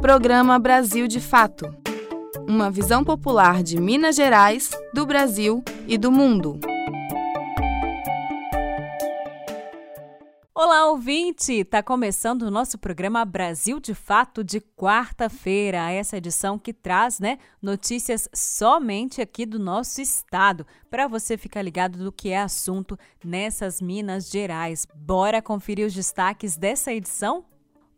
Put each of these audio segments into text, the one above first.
Programa Brasil de Fato uma visão popular de Minas Gerais, do Brasil e do mundo. Olá, ouvinte! Está começando o nosso programa Brasil de Fato de quarta-feira. Essa edição que traz né, notícias somente aqui do nosso estado, para você ficar ligado do que é assunto nessas Minas Gerais. Bora conferir os destaques dessa edição?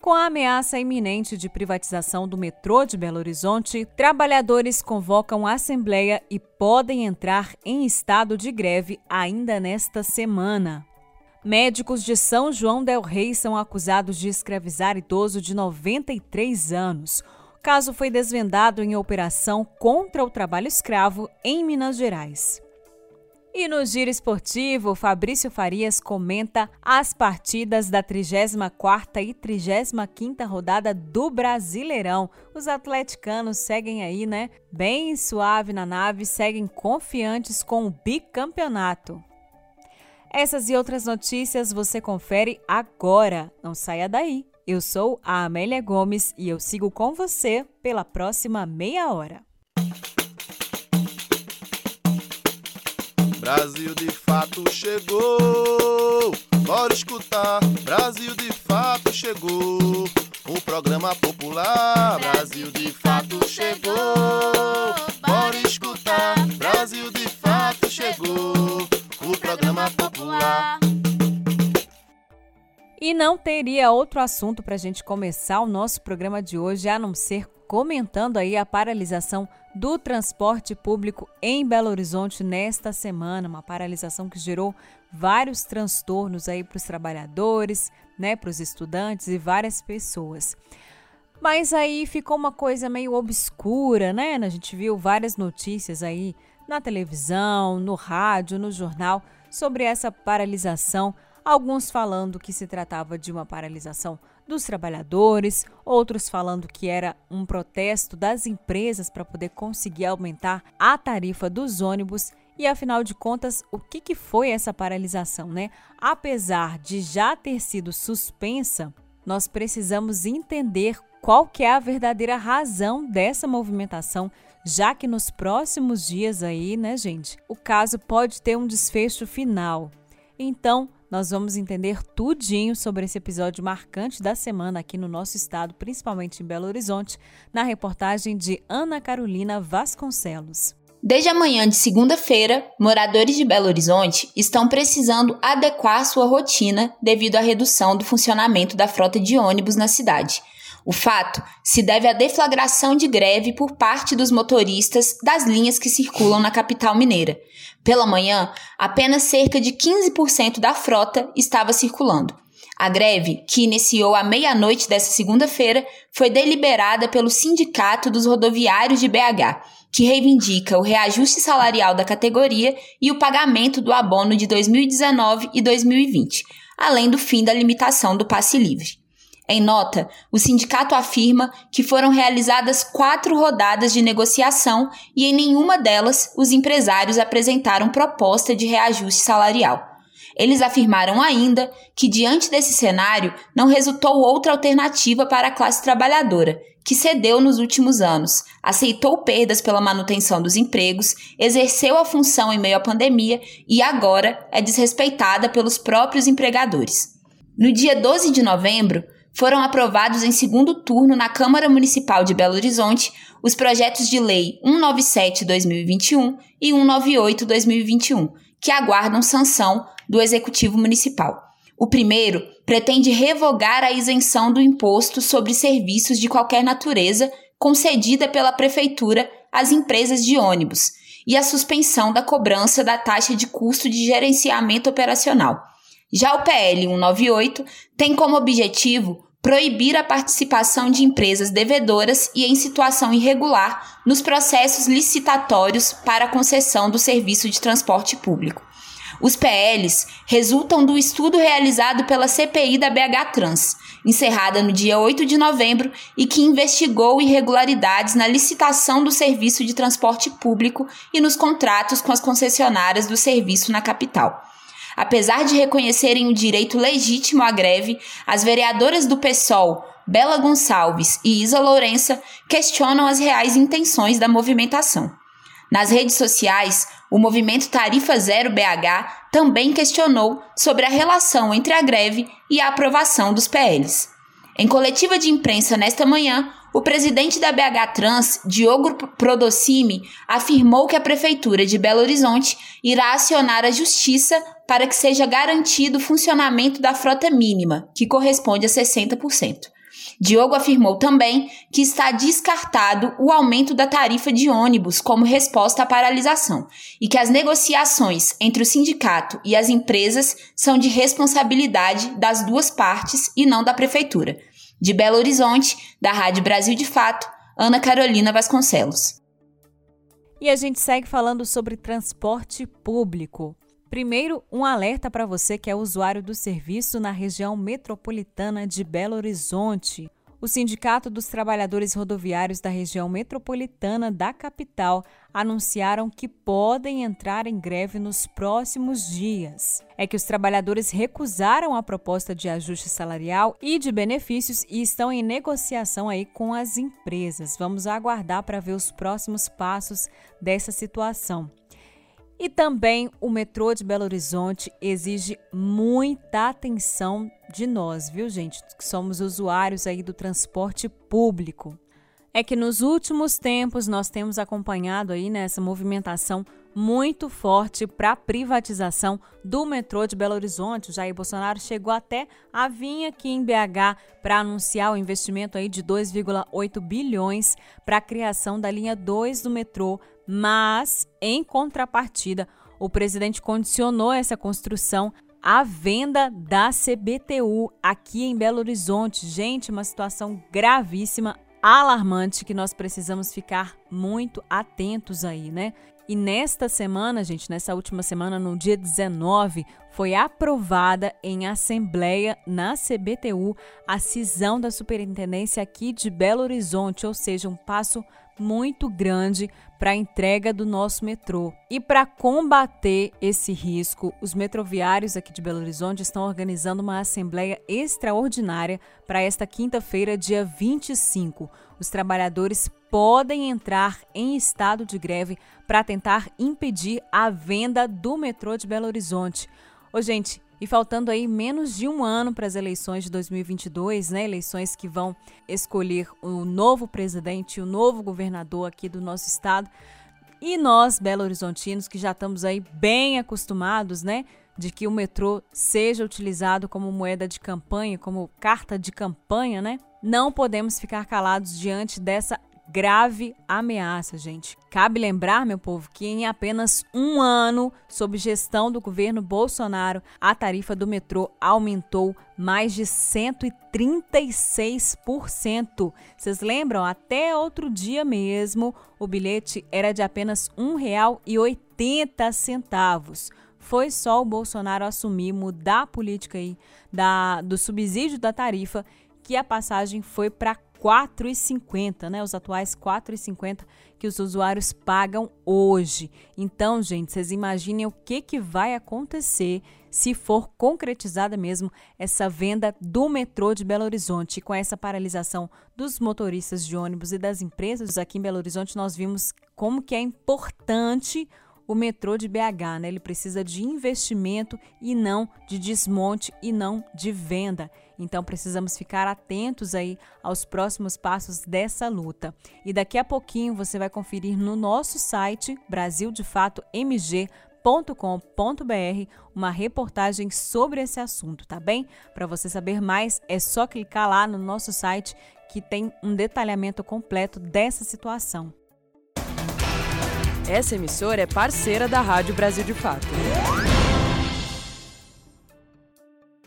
Com a ameaça iminente de privatização do metrô de Belo Horizonte, trabalhadores convocam assembleia e podem entrar em estado de greve ainda nesta semana. Médicos de São João del Rei são acusados de escravizar idoso de 93 anos. O caso foi desvendado em operação contra o trabalho escravo em Minas Gerais. E no giro esportivo, Fabrício Farias comenta as partidas da 34ª e 35ª rodada do Brasileirão. Os atleticanos seguem aí, né, bem suave na nave, seguem confiantes com o bicampeonato. Essas e outras notícias você confere agora. Não saia daí. Eu sou a Amélia Gomes e eu sigo com você pela próxima meia hora. Brasil de fato chegou. Bora escutar, Brasil de fato chegou. O programa popular, Brasil de fato chegou. Bora escutar, Brasil de fato chegou. O programa popular. E não teria outro assunto para a gente começar o nosso programa de hoje a não ser comentando aí a paralisação do transporte público em Belo Horizonte nesta semana, uma paralisação que gerou vários transtornos aí para os trabalhadores, né, para os estudantes e várias pessoas. Mas aí ficou uma coisa meio obscura, né? A gente viu várias notícias aí na televisão, no rádio, no jornal sobre essa paralisação, alguns falando que se tratava de uma paralisação dos trabalhadores, outros falando que era um protesto das empresas para poder conseguir aumentar a tarifa dos ônibus. E afinal de contas, o que, que foi essa paralisação, né? Apesar de já ter sido suspensa, nós precisamos entender qual que é a verdadeira razão dessa movimentação, já que nos próximos dias aí, né, gente, o caso pode ter um desfecho final. Então, nós vamos entender tudinho sobre esse episódio marcante da semana aqui no nosso estado, principalmente em Belo Horizonte, na reportagem de Ana Carolina Vasconcelos. Desde a manhã de segunda-feira, moradores de Belo Horizonte estão precisando adequar sua rotina devido à redução do funcionamento da frota de ônibus na cidade. O fato se deve à deflagração de greve por parte dos motoristas das linhas que circulam na capital mineira. Pela manhã, apenas cerca de 15% da frota estava circulando. A greve, que iniciou à meia-noite desta segunda-feira, foi deliberada pelo Sindicato dos Rodoviários de BH, que reivindica o reajuste salarial da categoria e o pagamento do abono de 2019 e 2020, além do fim da limitação do passe livre. Em nota, o sindicato afirma que foram realizadas quatro rodadas de negociação e em nenhuma delas os empresários apresentaram proposta de reajuste salarial. Eles afirmaram ainda que, diante desse cenário, não resultou outra alternativa para a classe trabalhadora, que cedeu nos últimos anos, aceitou perdas pela manutenção dos empregos, exerceu a função em meio à pandemia e agora é desrespeitada pelos próprios empregadores. No dia 12 de novembro, foram aprovados em segundo turno na Câmara Municipal de Belo Horizonte os projetos de lei 197-2021 e 198-2021, que aguardam sanção do Executivo Municipal. O primeiro pretende revogar a isenção do imposto sobre serviços de qualquer natureza concedida pela Prefeitura às empresas de ônibus e a suspensão da cobrança da taxa de custo de gerenciamento operacional. Já o PL 198 tem como objetivo proibir a participação de empresas devedoras e em situação irregular nos processos licitatórios para a concessão do serviço de transporte público. Os PLs resultam do estudo realizado pela CPI da BH Trans, encerrada no dia 8 de novembro e que investigou irregularidades na licitação do serviço de transporte público e nos contratos com as concessionárias do serviço na capital. Apesar de reconhecerem o direito legítimo à greve, as vereadoras do PSOL, Bela Gonçalves e Isa Lourença questionam as reais intenções da movimentação. Nas redes sociais, o movimento Tarifa Zero BH também questionou sobre a relação entre a greve e a aprovação dos PLs. Em coletiva de imprensa nesta manhã, o presidente da BH Trans, Diogo Prodocimi, afirmou que a Prefeitura de Belo Horizonte irá acionar a Justiça para que seja garantido o funcionamento da frota mínima, que corresponde a 60%. Diogo afirmou também que está descartado o aumento da tarifa de ônibus como resposta à paralisação e que as negociações entre o sindicato e as empresas são de responsabilidade das duas partes e não da prefeitura. De Belo Horizonte, da Rádio Brasil de Fato, Ana Carolina Vasconcelos. E a gente segue falando sobre transporte público. Primeiro, um alerta para você que é usuário do serviço na região metropolitana de Belo Horizonte. O Sindicato dos Trabalhadores Rodoviários da região metropolitana da capital anunciaram que podem entrar em greve nos próximos dias. É que os trabalhadores recusaram a proposta de ajuste salarial e de benefícios e estão em negociação aí com as empresas. Vamos aguardar para ver os próximos passos dessa situação. E também o metrô de Belo Horizonte exige muita atenção de nós, viu, gente, que somos usuários aí do transporte público. É que nos últimos tempos nós temos acompanhado aí nessa movimentação muito forte para a privatização do metrô de Belo Horizonte. O Jair Bolsonaro chegou até a vir aqui em BH para anunciar o investimento aí de 2,8 bilhões para a criação da linha 2 do metrô mas, em contrapartida, o presidente condicionou essa construção à venda da CBTU aqui em Belo Horizonte. Gente, uma situação gravíssima, alarmante que nós precisamos ficar muito atentos aí, né? E nesta semana, gente, nessa última semana, no dia 19, foi aprovada em assembleia na CBTU a cisão da superintendência aqui de Belo Horizonte, ou seja, um passo muito grande para a entrega do nosso metrô. E para combater esse risco, os metroviários aqui de Belo Horizonte estão organizando uma assembleia extraordinária para esta quinta-feira, dia 25. Os trabalhadores podem entrar em estado de greve para tentar impedir a venda do metrô de Belo Horizonte. Ô, gente, e faltando aí menos de um ano para as eleições de 2022, né? Eleições que vão escolher o novo presidente, o novo governador aqui do nosso estado. E nós, Belo Horizontinos, que já estamos aí bem acostumados, né? De que o metrô seja utilizado como moeda de campanha, como carta de campanha, né? Não podemos ficar calados diante dessa grave ameaça, gente. Cabe lembrar, meu povo, que em apenas um ano, sob gestão do governo Bolsonaro, a tarifa do metrô aumentou mais de 136%. Vocês lembram? Até outro dia mesmo, o bilhete era de apenas R$ 1,80. Foi só o Bolsonaro assumir, mudar a política aí da, do subsídio da tarifa, que a passagem foi para 4,50, né? Os atuais 4,50 que os usuários pagam hoje. Então, gente, vocês imaginem o que, que vai acontecer se for concretizada mesmo essa venda do metrô de Belo Horizonte. E com essa paralisação dos motoristas de ônibus e das empresas aqui em Belo Horizonte, nós vimos como que é importante o metrô de BH, né? Ele precisa de investimento e não de desmonte e não de venda. Então precisamos ficar atentos aí aos próximos passos dessa luta. E daqui a pouquinho você vai conferir no nosso site Brasil de Fato MG com.br uma reportagem sobre esse assunto, tá bem? Para você saber mais, é só clicar lá no nosso site que tem um detalhamento completo dessa situação. Essa emissora é parceira da Rádio Brasil de Fato.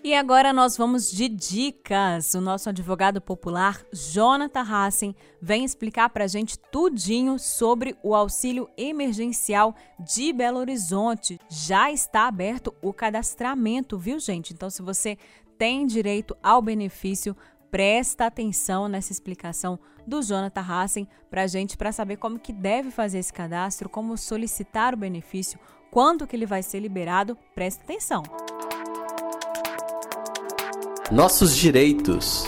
E agora nós vamos de dicas. O nosso advogado popular, Jonathan Hassen, vem explicar para a gente tudinho sobre o auxílio emergencial de Belo Horizonte. Já está aberto o cadastramento, viu, gente? Então, se você tem direito ao benefício, presta atenção nessa explicação do Jonathan Hassen para a gente, para saber como que deve fazer esse cadastro, como solicitar o benefício, quando que ele vai ser liberado. Presta atenção. Nossos direitos.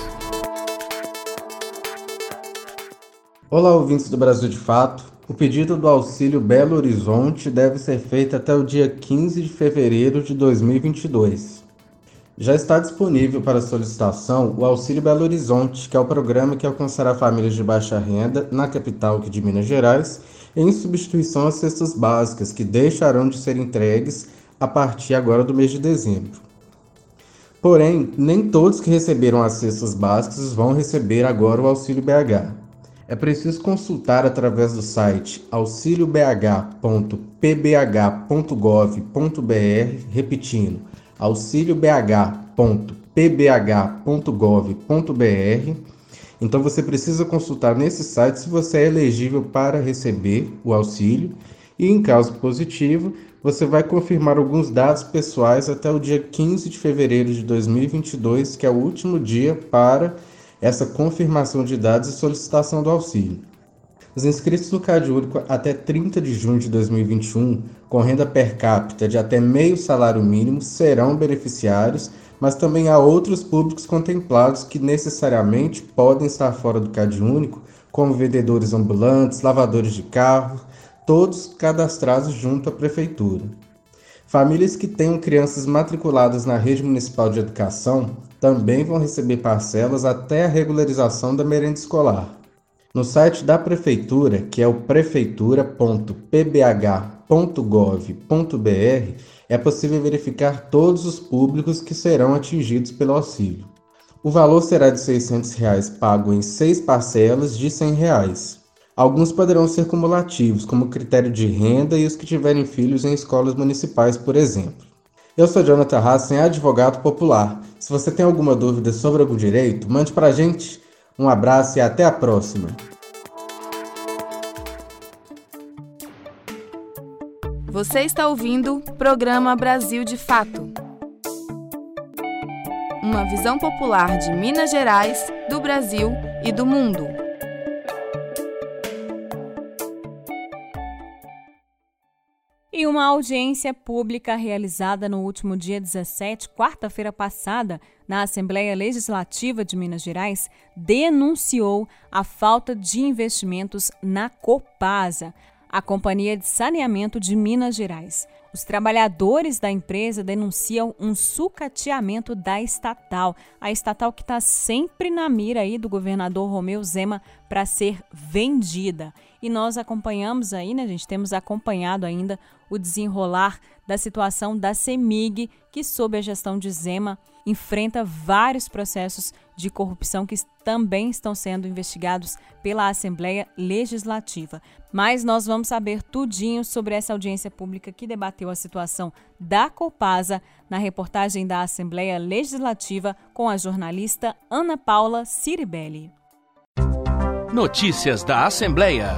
Olá, ouvintes do Brasil de Fato. O pedido do auxílio Belo Horizonte deve ser feito até o dia 15 de fevereiro de 2022. Já está disponível para solicitação o Auxílio Belo Horizonte, que é o programa que alcançará famílias de baixa renda na capital de Minas Gerais, em substituição às cestas básicas, que deixarão de ser entregues a partir agora do mês de dezembro. Porém, nem todos que receberam as cestas básicas vão receber agora o Auxílio BH é preciso consultar através do site auxiliobh.pbh.gov.br, repetindo, auxiliobh.pbh.gov.br. Então você precisa consultar nesse site se você é elegível para receber o auxílio e, em caso positivo, você vai confirmar alguns dados pessoais até o dia 15 de fevereiro de 2022, que é o último dia para essa confirmação de dados e solicitação do auxílio. Os inscritos no Cade Único até 30 de junho de 2021, com renda per capita de até meio salário mínimo, serão beneficiários, mas também há outros públicos contemplados que necessariamente podem estar fora do Cade Único, como vendedores ambulantes, lavadores de carro, todos cadastrados junto à Prefeitura. Famílias que tenham crianças matriculadas na rede municipal de educação também vão receber parcelas até a regularização da merenda escolar. No site da Prefeitura, que é o prefeitura.pbh.gov.br, é possível verificar todos os públicos que serão atingidos pelo auxílio. O valor será de 600 reais pago em seis parcelas de 100 reais. Alguns poderão ser cumulativos, como critério de renda e os que tiverem filhos em escolas municipais, por exemplo. Eu sou Jonathan Hassen, advogado popular. Se você tem alguma dúvida sobre algum direito, mande para a gente. Um abraço e até a próxima. Você está ouvindo o programa Brasil de Fato. Uma visão popular de Minas Gerais, do Brasil e do mundo. E uma audiência pública realizada no último dia 17, quarta-feira passada, na Assembleia Legislativa de Minas Gerais, denunciou a falta de investimentos na Copasa, a Companhia de Saneamento de Minas Gerais. Os trabalhadores da empresa denunciam um sucateamento da estatal, a estatal que está sempre na mira aí do governador Romeu Zema para ser vendida. E nós acompanhamos aí, né, gente? Temos acompanhado ainda o desenrolar da situação da CEMIG, que, sob a gestão de Zema, enfrenta vários processos de corrupção que também estão sendo investigados pela Assembleia Legislativa. Mas nós vamos saber tudinho sobre essa audiência pública que debateu a situação da Copasa na reportagem da Assembleia Legislativa com a jornalista Ana Paula Ciribelli. Notícias da Assembleia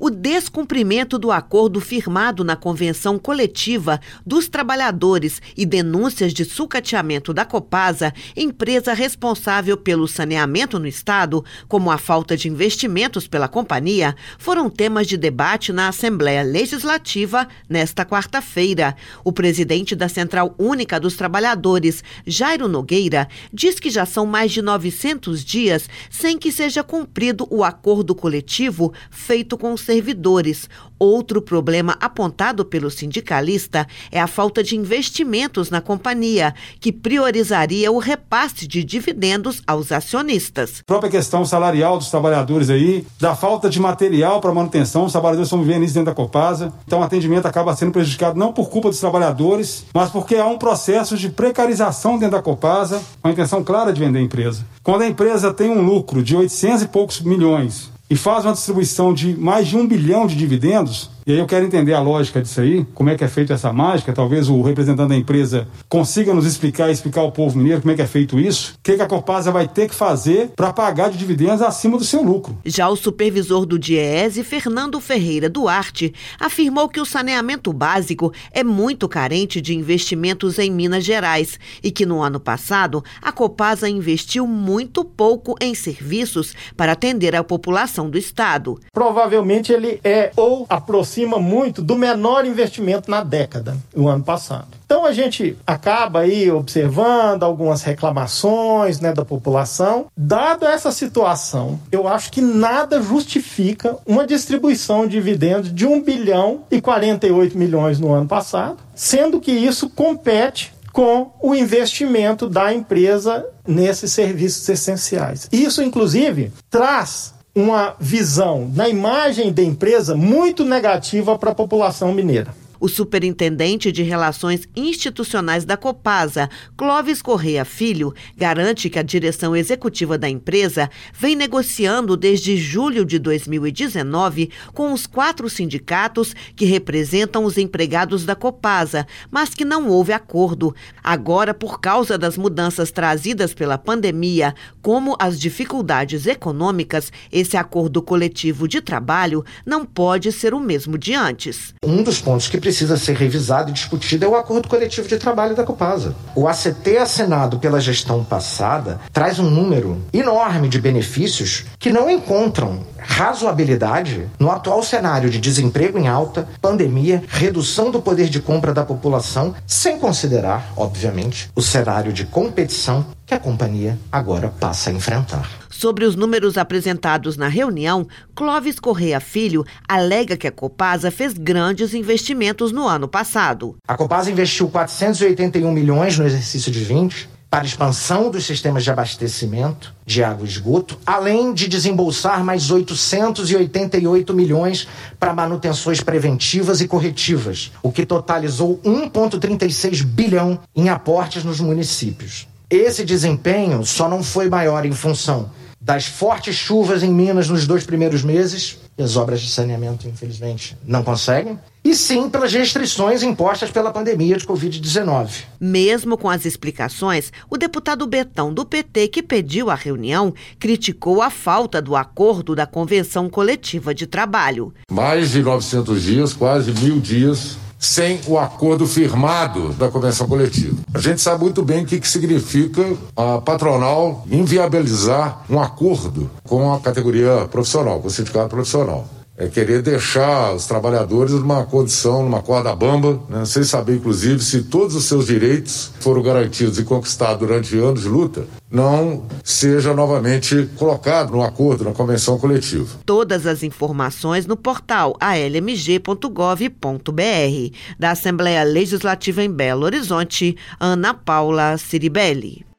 o descumprimento do acordo firmado na Convenção Coletiva dos Trabalhadores e denúncias de sucateamento da Copasa, empresa responsável pelo saneamento no Estado, como a falta de investimentos pela companhia, foram temas de debate na Assembleia Legislativa nesta quarta-feira. O presidente da Central Única dos Trabalhadores, Jairo Nogueira, diz que já são mais de 900 dias sem que seja cumprido o acordo coletivo feito com os servidores. Outro problema apontado pelo sindicalista é a falta de investimentos na companhia, que priorizaria o repasse de dividendos aos acionistas. A própria questão salarial dos trabalhadores aí, da falta de material para manutenção, os trabalhadores estão vivendo isso dentro da Copasa, então o atendimento acaba sendo prejudicado não por culpa dos trabalhadores, mas porque há um processo de precarização dentro da Copasa, com a intenção clara de vender a empresa. Quando a empresa tem um lucro de 800 e poucos milhões e faz uma distribuição de mais de um bilhão de dividendos, e aí eu quero entender a lógica disso aí, como é que é feita essa mágica. Talvez o representante da empresa consiga nos explicar e explicar ao povo mineiro como é que é feito isso. O que, que a Copasa vai ter que fazer para pagar de dividendos acima do seu lucro. Já o supervisor do DIEESE, Fernando Ferreira Duarte, afirmou que o saneamento básico é muito carente de investimentos em Minas Gerais e que no ano passado a Copasa investiu muito pouco em serviços para atender a população do estado. Provavelmente ele é ou a aproxima muito do menor investimento na década, o ano passado. Então a gente acaba aí observando algumas reclamações né, da população. Dada essa situação, eu acho que nada justifica uma distribuição de dividendos de 1 bilhão e 48 milhões no ano passado, sendo que isso compete com o investimento da empresa nesses serviços essenciais. Isso, inclusive, traz uma visão na imagem da empresa muito negativa para a população mineira. O superintendente de Relações Institucionais da Copasa, Clóvis Correia Filho, garante que a direção executiva da empresa vem negociando desde julho de 2019 com os quatro sindicatos que representam os empregados da Copasa, mas que não houve acordo. Agora, por causa das mudanças trazidas pela pandemia, como as dificuldades econômicas, esse acordo coletivo de trabalho não pode ser o mesmo de antes. Um dos pontos que precisa ser revisado e discutido é o acordo coletivo de trabalho da Copasa. O ACT assinado pela gestão passada traz um número enorme de benefícios que não encontram razoabilidade no atual cenário de desemprego em alta, pandemia, redução do poder de compra da população, sem considerar, obviamente, o cenário de competição que a companhia agora passa a enfrentar. Sobre os números apresentados na reunião, Clóvis Correia Filho alega que a Copasa fez grandes investimentos no ano passado. A Copasa investiu 481 milhões no exercício de 20 para expansão dos sistemas de abastecimento de água e esgoto, além de desembolsar mais 888 milhões para manutenções preventivas e corretivas, o que totalizou 1,36 bilhão em aportes nos municípios. Esse desempenho só não foi maior em função das fortes chuvas em Minas nos dois primeiros meses, e as obras de saneamento, infelizmente, não conseguem, e sim pelas restrições impostas pela pandemia de Covid-19. Mesmo com as explicações, o deputado Betão do PT, que pediu a reunião, criticou a falta do acordo da Convenção Coletiva de Trabalho. Mais de 900 dias, quase mil dias sem o acordo firmado da convenção coletiva. A gente sabe muito bem o que, que significa a patronal inviabilizar um acordo com a categoria profissional, com o sindicato profissional é querer deixar os trabalhadores numa condição, numa corda bamba, né? sem saber, inclusive, se todos os seus direitos foram garantidos e conquistados durante anos de luta, não seja novamente colocado no acordo, na convenção coletiva. Todas as informações no portal almg.gov.br. Da Assembleia Legislativa em Belo Horizonte, Ana Paula Ciribelli.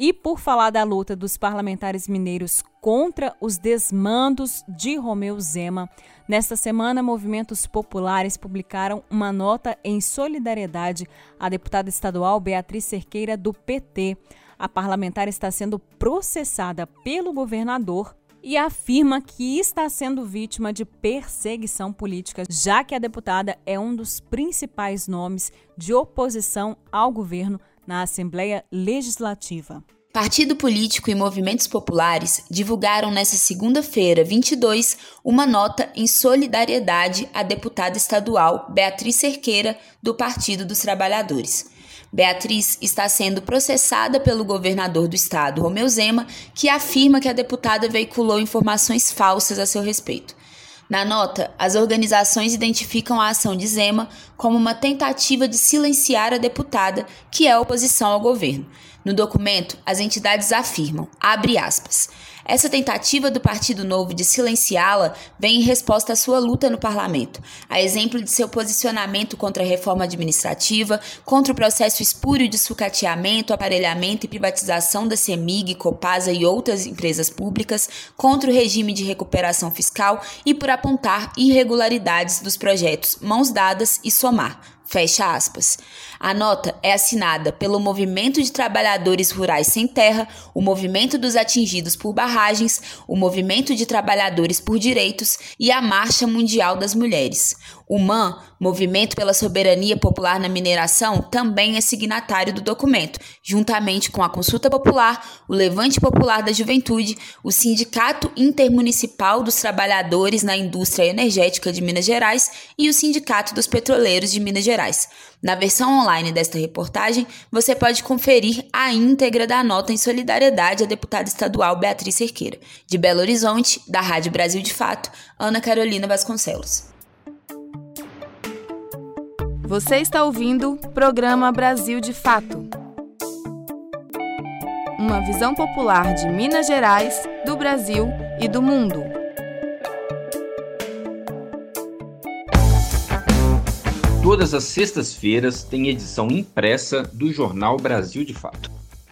E por falar da luta dos parlamentares mineiros contra os desmandos de Romeu Zema, nesta semana movimentos populares publicaram uma nota em solidariedade à deputada estadual Beatriz Cerqueira do PT. A parlamentar está sendo processada pelo governador e afirma que está sendo vítima de perseguição política, já que a deputada é um dos principais nomes de oposição ao governo na Assembleia Legislativa. Partido político e movimentos populares divulgaram nesta segunda-feira, 22, uma nota em solidariedade à deputada estadual Beatriz Cerqueira, do Partido dos Trabalhadores. Beatriz está sendo processada pelo governador do estado, Romeu Zema, que afirma que a deputada veiculou informações falsas a seu respeito. Na nota, as organizações identificam a ação de Zema como uma tentativa de silenciar a deputada, que é oposição ao governo. No documento, as entidades afirmam, abre aspas, essa tentativa do Partido Novo de silenciá-la vem em resposta à sua luta no parlamento, a exemplo de seu posicionamento contra a reforma administrativa, contra o processo espúrio de sucateamento, aparelhamento e privatização da CEMIG, Copasa e outras empresas públicas, contra o regime de recuperação fiscal e por apontar irregularidades dos projetos Mãos Dadas e Somar, Fecha aspas. A nota é assinada pelo Movimento de Trabalhadores Rurais Sem Terra, o Movimento dos Atingidos por Barragens, o Movimento de Trabalhadores por Direitos e a Marcha Mundial das Mulheres. O MAN, Movimento pela Soberania Popular na Mineração, também é signatário do documento, juntamente com a Consulta Popular, o Levante Popular da Juventude, o Sindicato Intermunicipal dos Trabalhadores na Indústria Energética de Minas Gerais e o Sindicato dos Petroleiros de Minas Gerais. Na versão online desta reportagem, você pode conferir a íntegra da nota em solidariedade à deputada estadual Beatriz Cerqueira. De Belo Horizonte, da Rádio Brasil de Fato, Ana Carolina Vasconcelos. Você está ouvindo programa Brasil de Fato. Uma visão popular de Minas Gerais, do Brasil e do mundo. Todas as sextas-feiras tem edição impressa do jornal Brasil de Fato,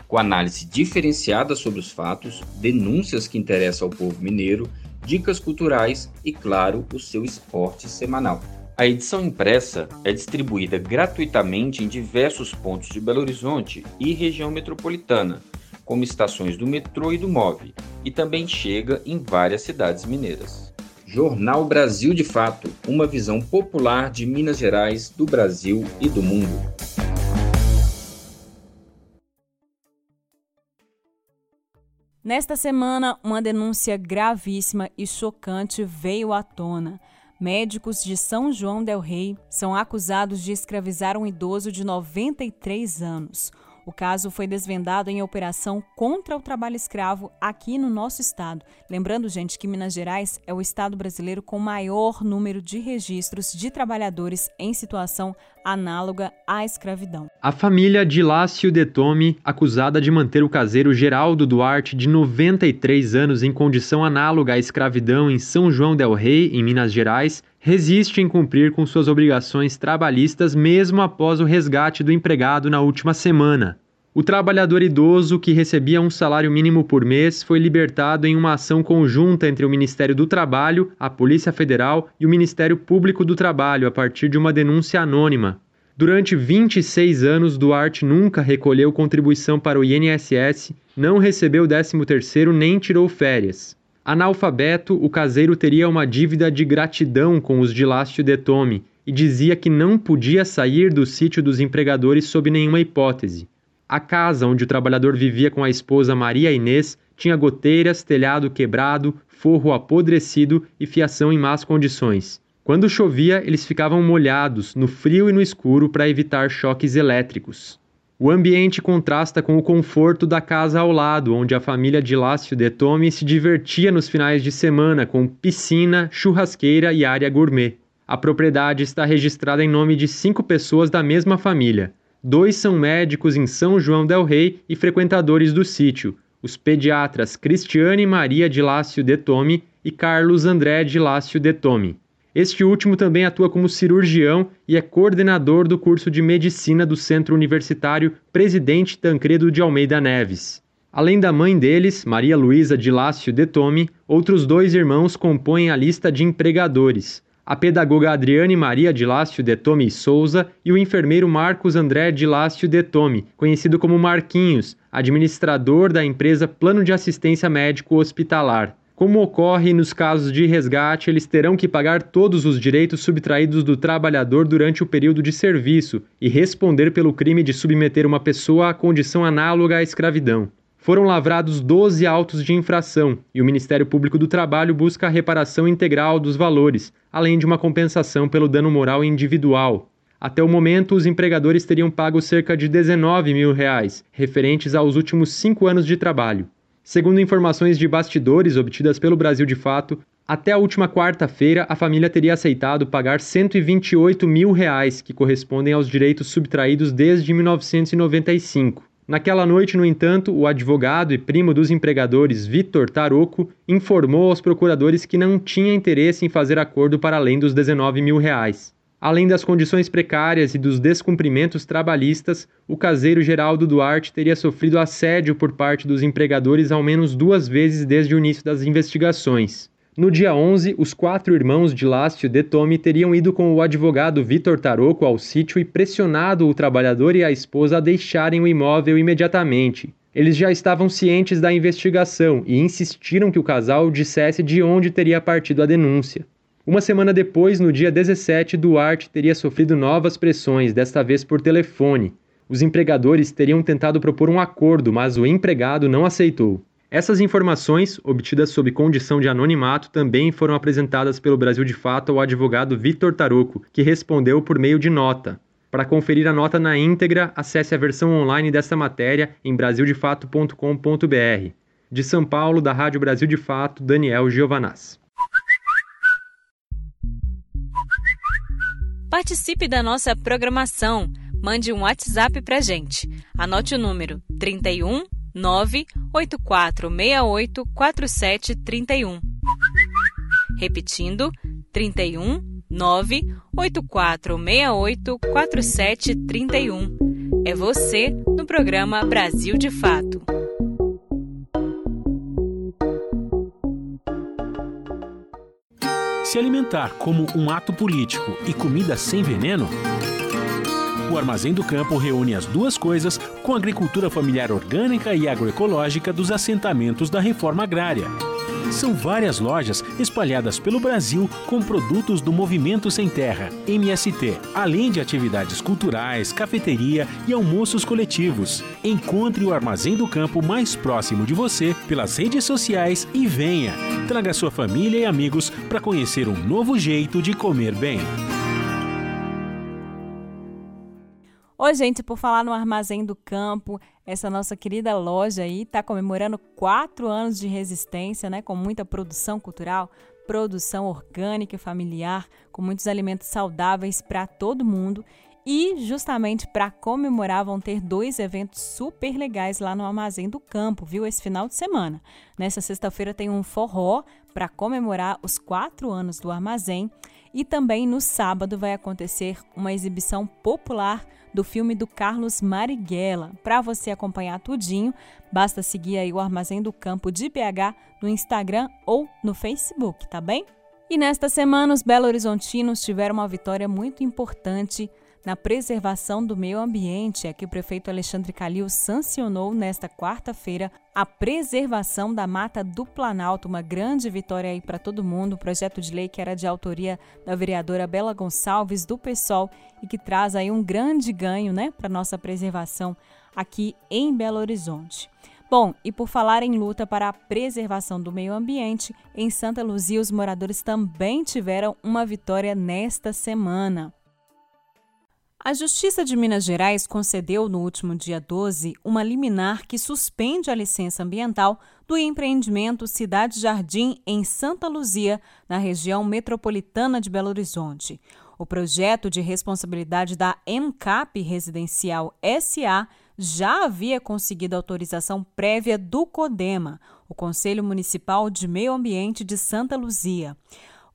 com análise diferenciada sobre os fatos, denúncias que interessam ao povo mineiro, dicas culturais e, claro, o seu esporte semanal. A edição impressa é distribuída gratuitamente em diversos pontos de Belo Horizonte e região metropolitana, como estações do metrô e do MOV, e também chega em várias cidades mineiras. Jornal Brasil de Fato uma visão popular de Minas Gerais, do Brasil e do mundo. Nesta semana, uma denúncia gravíssima e chocante veio à tona. Médicos de São João del Rei são acusados de escravizar um idoso de 93 anos. O caso foi desvendado em operação contra o trabalho escravo aqui no nosso estado. Lembrando, gente, que Minas Gerais é o estado brasileiro com maior número de registros de trabalhadores em situação análoga à escravidão. A família de Lácio Detome, acusada de manter o caseiro Geraldo Duarte, de 93 anos, em condição análoga à escravidão em São João del Rei, em Minas Gerais, resiste em cumprir com suas obrigações trabalhistas mesmo após o resgate do empregado na última semana. O trabalhador idoso, que recebia um salário mínimo por mês, foi libertado em uma ação conjunta entre o Ministério do Trabalho, a Polícia Federal e o Ministério Público do Trabalho a partir de uma denúncia anônima. Durante 26 anos, Duarte nunca recolheu contribuição para o INSS, não recebeu 13º nem tirou férias. Analfabeto, o caseiro teria uma dívida de gratidão com os de Lácio Detome e dizia que não podia sair do sítio dos empregadores sob nenhuma hipótese. A casa onde o trabalhador vivia com a esposa Maria Inês tinha goteiras, telhado quebrado, forro apodrecido e fiação em más condições. Quando chovia, eles ficavam molhados, no frio e no escuro, para evitar choques elétricos. O ambiente contrasta com o conforto da casa ao lado, onde a família de Lácio Detome se divertia nos finais de semana com piscina, churrasqueira e área gourmet. A propriedade está registrada em nome de cinco pessoas da mesma família. Dois são médicos em São João del Rei e frequentadores do sítio, os pediatras Cristiane Maria de Lácio Detome e Carlos André de Lácio Detome. Este último também atua como cirurgião e é coordenador do curso de medicina do Centro Universitário Presidente Tancredo de Almeida Neves. Além da mãe deles, Maria Luísa de Lácio Detome, outros dois irmãos compõem a lista de empregadores. A pedagoga Adriane Maria de Lácio Detome Souza e o enfermeiro Marcos André de Lácio Detome, conhecido como Marquinhos, administrador da empresa Plano de Assistência Médico Hospitalar. Como ocorre nos casos de resgate, eles terão que pagar todos os direitos subtraídos do trabalhador durante o período de serviço e responder pelo crime de submeter uma pessoa à condição análoga à escravidão. Foram lavrados 12 autos de infração e o Ministério Público do Trabalho busca a reparação integral dos valores, além de uma compensação pelo dano moral individual. Até o momento, os empregadores teriam pago cerca de 19 mil reais, referentes aos últimos cinco anos de trabalho. Segundo informações de bastidores obtidas pelo Brasil de Fato, até a última quarta-feira a família teria aceitado pagar 128 mil reais, que correspondem aos direitos subtraídos desde 1995. Naquela noite, no entanto, o advogado e primo dos empregadores, Vitor Taroco, informou aos procuradores que não tinha interesse em fazer acordo para além dos 19 mil reais. Além das condições precárias e dos descumprimentos trabalhistas, o caseiro Geraldo Duarte teria sofrido assédio por parte dos empregadores ao menos duas vezes desde o início das investigações. No dia 11, os quatro irmãos de Lácio Detome teriam ido com o advogado Vitor Taroco ao sítio e pressionado o trabalhador e a esposa a deixarem o imóvel imediatamente. Eles já estavam cientes da investigação e insistiram que o casal dissesse de onde teria partido a denúncia. Uma semana depois, no dia 17, Duarte teria sofrido novas pressões, desta vez por telefone. Os empregadores teriam tentado propor um acordo, mas o empregado não aceitou. Essas informações, obtidas sob condição de anonimato, também foram apresentadas pelo Brasil de Fato ao advogado Vitor Taroco, que respondeu por meio de nota. Para conferir a nota na íntegra, acesse a versão online desta matéria em brasildefato.com.br. De São Paulo, da Rádio Brasil de Fato, Daniel Giovanaz. Participe da nossa programação. Mande um WhatsApp pra gente. Anote o número 31 98468 4731. Repetindo, 31 98468 4731. É você no programa Brasil de Fato. Se alimentar como um ato político e comida sem veneno? O Armazém do Campo reúne as duas coisas com a agricultura familiar orgânica e agroecológica dos assentamentos da reforma agrária. São várias lojas espalhadas pelo Brasil com produtos do Movimento Sem Terra, MST, além de atividades culturais, cafeteria e almoços coletivos. Encontre o Armazém do Campo mais próximo de você pelas redes sociais e venha. Traga sua família e amigos para conhecer um novo jeito de comer bem. Oi, gente, por falar no Armazém do Campo, essa nossa querida loja aí está comemorando quatro anos de resistência, né? Com muita produção cultural, produção orgânica e familiar, com muitos alimentos saudáveis para todo mundo. E justamente para comemorar vão ter dois eventos super legais lá no Armazém do Campo, viu? Esse final de semana. Nessa sexta-feira tem um forró para comemorar os quatro anos do armazém. E também no sábado vai acontecer uma exibição popular do filme do Carlos Marighella. Para você acompanhar tudinho, basta seguir aí o Armazém do Campo de BH no Instagram ou no Facebook, tá bem? E nesta semana, os Belo Horizontinos tiveram uma vitória muito importante na preservação do meio ambiente, é que o prefeito Alexandre Calil sancionou nesta quarta-feira a preservação da Mata do Planalto, uma grande vitória aí para todo mundo. Projeto de lei que era de autoria da vereadora Bela Gonçalves do PSOL e que traz aí um grande ganho, né, para nossa preservação aqui em Belo Horizonte. Bom, e por falar em luta para a preservação do meio ambiente, em Santa Luzia os moradores também tiveram uma vitória nesta semana. A Justiça de Minas Gerais concedeu no último dia 12 uma liminar que suspende a licença ambiental do empreendimento Cidade Jardim em Santa Luzia, na região metropolitana de Belo Horizonte. O projeto de responsabilidade da MCAP Residencial SA já havia conseguido autorização prévia do CODEMA, o Conselho Municipal de Meio Ambiente de Santa Luzia.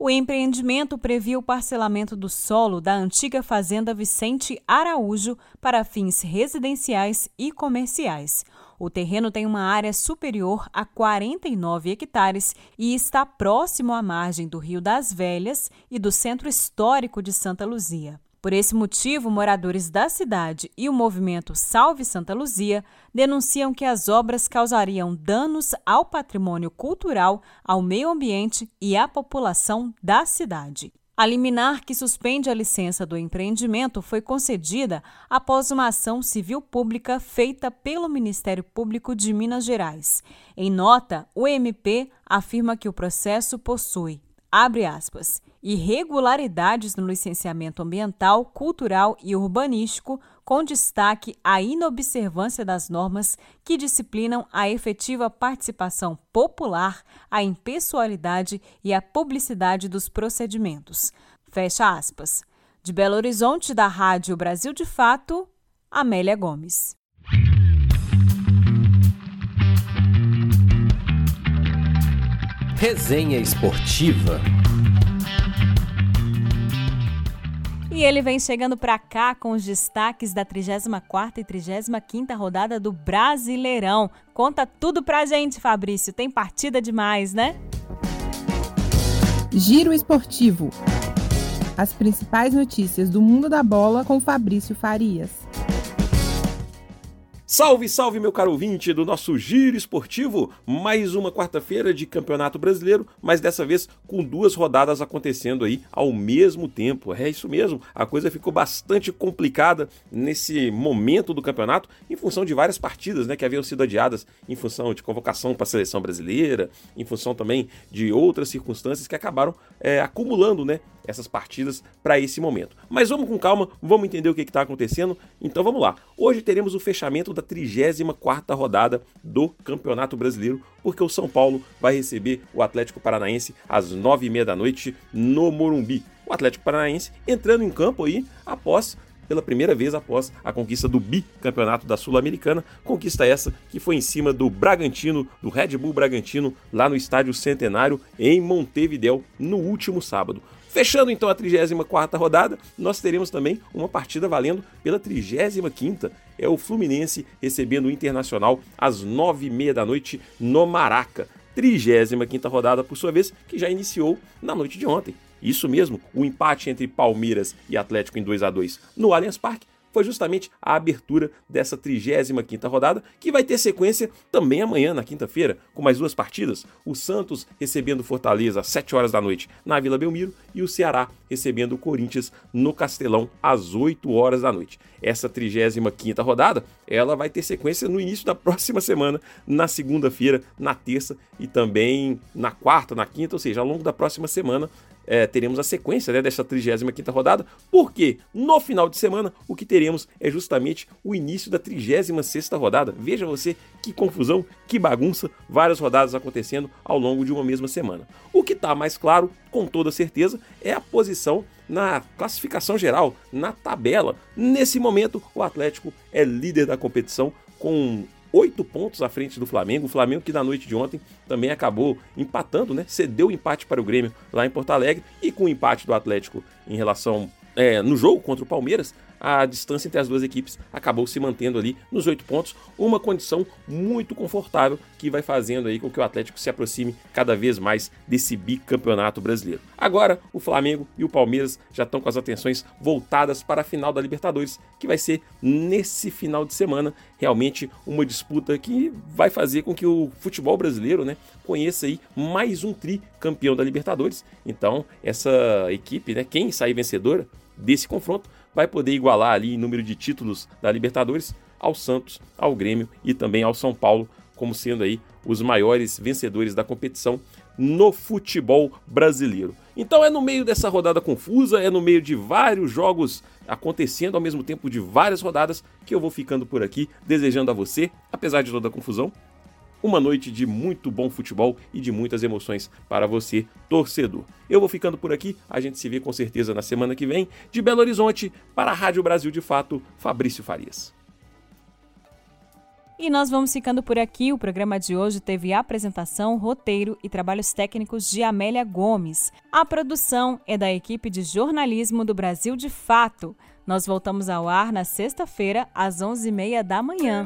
O empreendimento previa o parcelamento do solo da antiga fazenda Vicente Araújo para fins residenciais e comerciais. O terreno tem uma área superior a 49 hectares e está próximo à margem do Rio das Velhas e do Centro Histórico de Santa Luzia. Por esse motivo, moradores da cidade e o movimento Salve Santa Luzia denunciam que as obras causariam danos ao patrimônio cultural, ao meio ambiente e à população da cidade. A liminar que suspende a licença do empreendimento foi concedida após uma ação civil pública feita pelo Ministério Público de Minas Gerais. Em nota, o MP afirma que o processo possui, abre aspas, irregularidades no licenciamento ambiental, cultural e urbanístico, com destaque à inobservância das normas que disciplinam a efetiva participação popular, a impessoalidade e a publicidade dos procedimentos. Fecha aspas. De Belo Horizonte, da Rádio Brasil de Fato, Amélia Gomes. Resenha Esportiva. E ele vem chegando para cá com os destaques da 34ª e 35ª rodada do Brasileirão. Conta tudo pra gente, Fabrício. Tem partida demais, né? Giro Esportivo. As principais notícias do mundo da bola com Fabrício Farias. Salve, salve, meu caro ouvinte do nosso Giro Esportivo! Mais uma quarta-feira de Campeonato Brasileiro, mas dessa vez com duas rodadas acontecendo aí ao mesmo tempo. É isso mesmo, a coisa ficou bastante complicada nesse momento do campeonato, em função de várias partidas né, que haviam sido adiadas em função de convocação para a seleção brasileira, em função também de outras circunstâncias que acabaram é, acumulando né, essas partidas para esse momento. Mas vamos com calma, vamos entender o que está acontecendo. Então vamos lá. Hoje teremos o fechamento da 34ª rodada do Campeonato Brasileiro, porque o São Paulo vai receber o Atlético Paranaense às 9h30 da noite no Morumbi. o Atlético Paranaense entrando em campo aí após pela primeira vez após a conquista do bicampeonato da Sul-Americana, conquista essa que foi em cima do Bragantino, do Red Bull Bragantino, lá no Estádio Centenário em Montevideo no último sábado. Fechando então a 34ª rodada, nós teremos também uma partida valendo pela 35ª. É o Fluminense recebendo o Internacional às 9h30 da noite no Maraca. 35ª rodada, por sua vez, que já iniciou na noite de ontem. Isso mesmo, o empate entre Palmeiras e Atlético em 2 a 2 no Allianz Parque foi justamente a abertura dessa 35ª rodada, que vai ter sequência também amanhã, na quinta-feira, com mais duas partidas. O Santos recebendo Fortaleza às 7 horas da noite na Vila Belmiro e o Ceará recebendo o Corinthians no Castelão às 8 horas da noite. Essa 35ª rodada, ela vai ter sequência no início da próxima semana, na segunda-feira, na terça e também na quarta, na quinta, ou seja, ao longo da próxima semana, é, teremos a sequência né, dessa 35 rodada, porque no final de semana o que teremos é justamente o início da 36 rodada. Veja você que confusão, que bagunça, várias rodadas acontecendo ao longo de uma mesma semana. O que está mais claro, com toda certeza, é a posição na classificação geral, na tabela. Nesse momento, o Atlético é líder da competição com oito pontos à frente do Flamengo. O Flamengo que na noite de ontem também acabou empatando, né? Cedeu o empate para o Grêmio lá em Porto Alegre e com o empate do Atlético em relação é, no jogo contra o Palmeiras, a distância entre as duas equipes acabou se mantendo ali nos oito pontos, uma condição muito confortável que vai fazendo aí com que o Atlético se aproxime cada vez mais desse bicampeonato brasileiro. Agora, o Flamengo e o Palmeiras já estão com as atenções voltadas para a final da Libertadores, que vai ser nesse final de semana, realmente uma disputa que vai fazer com que o futebol brasileiro, né, conheça aí mais um tri campeão da Libertadores. Então, essa equipe, né, quem sair vencedora desse confronto vai poder igualar ali em número de títulos da Libertadores ao Santos, ao Grêmio e também ao São Paulo, como sendo aí os maiores vencedores da competição no futebol brasileiro. Então é no meio dessa rodada confusa, é no meio de vários jogos acontecendo ao mesmo tempo de várias rodadas que eu vou ficando por aqui, desejando a você, apesar de toda a confusão, uma noite de muito bom futebol e de muitas emoções para você, torcedor. Eu vou ficando por aqui, a gente se vê com certeza na semana que vem. De Belo Horizonte, para a Rádio Brasil de Fato, Fabrício Farias. E nós vamos ficando por aqui. O programa de hoje teve apresentação, roteiro e trabalhos técnicos de Amélia Gomes. A produção é da equipe de jornalismo do Brasil de Fato. Nós voltamos ao ar na sexta-feira, às 11h30 da manhã.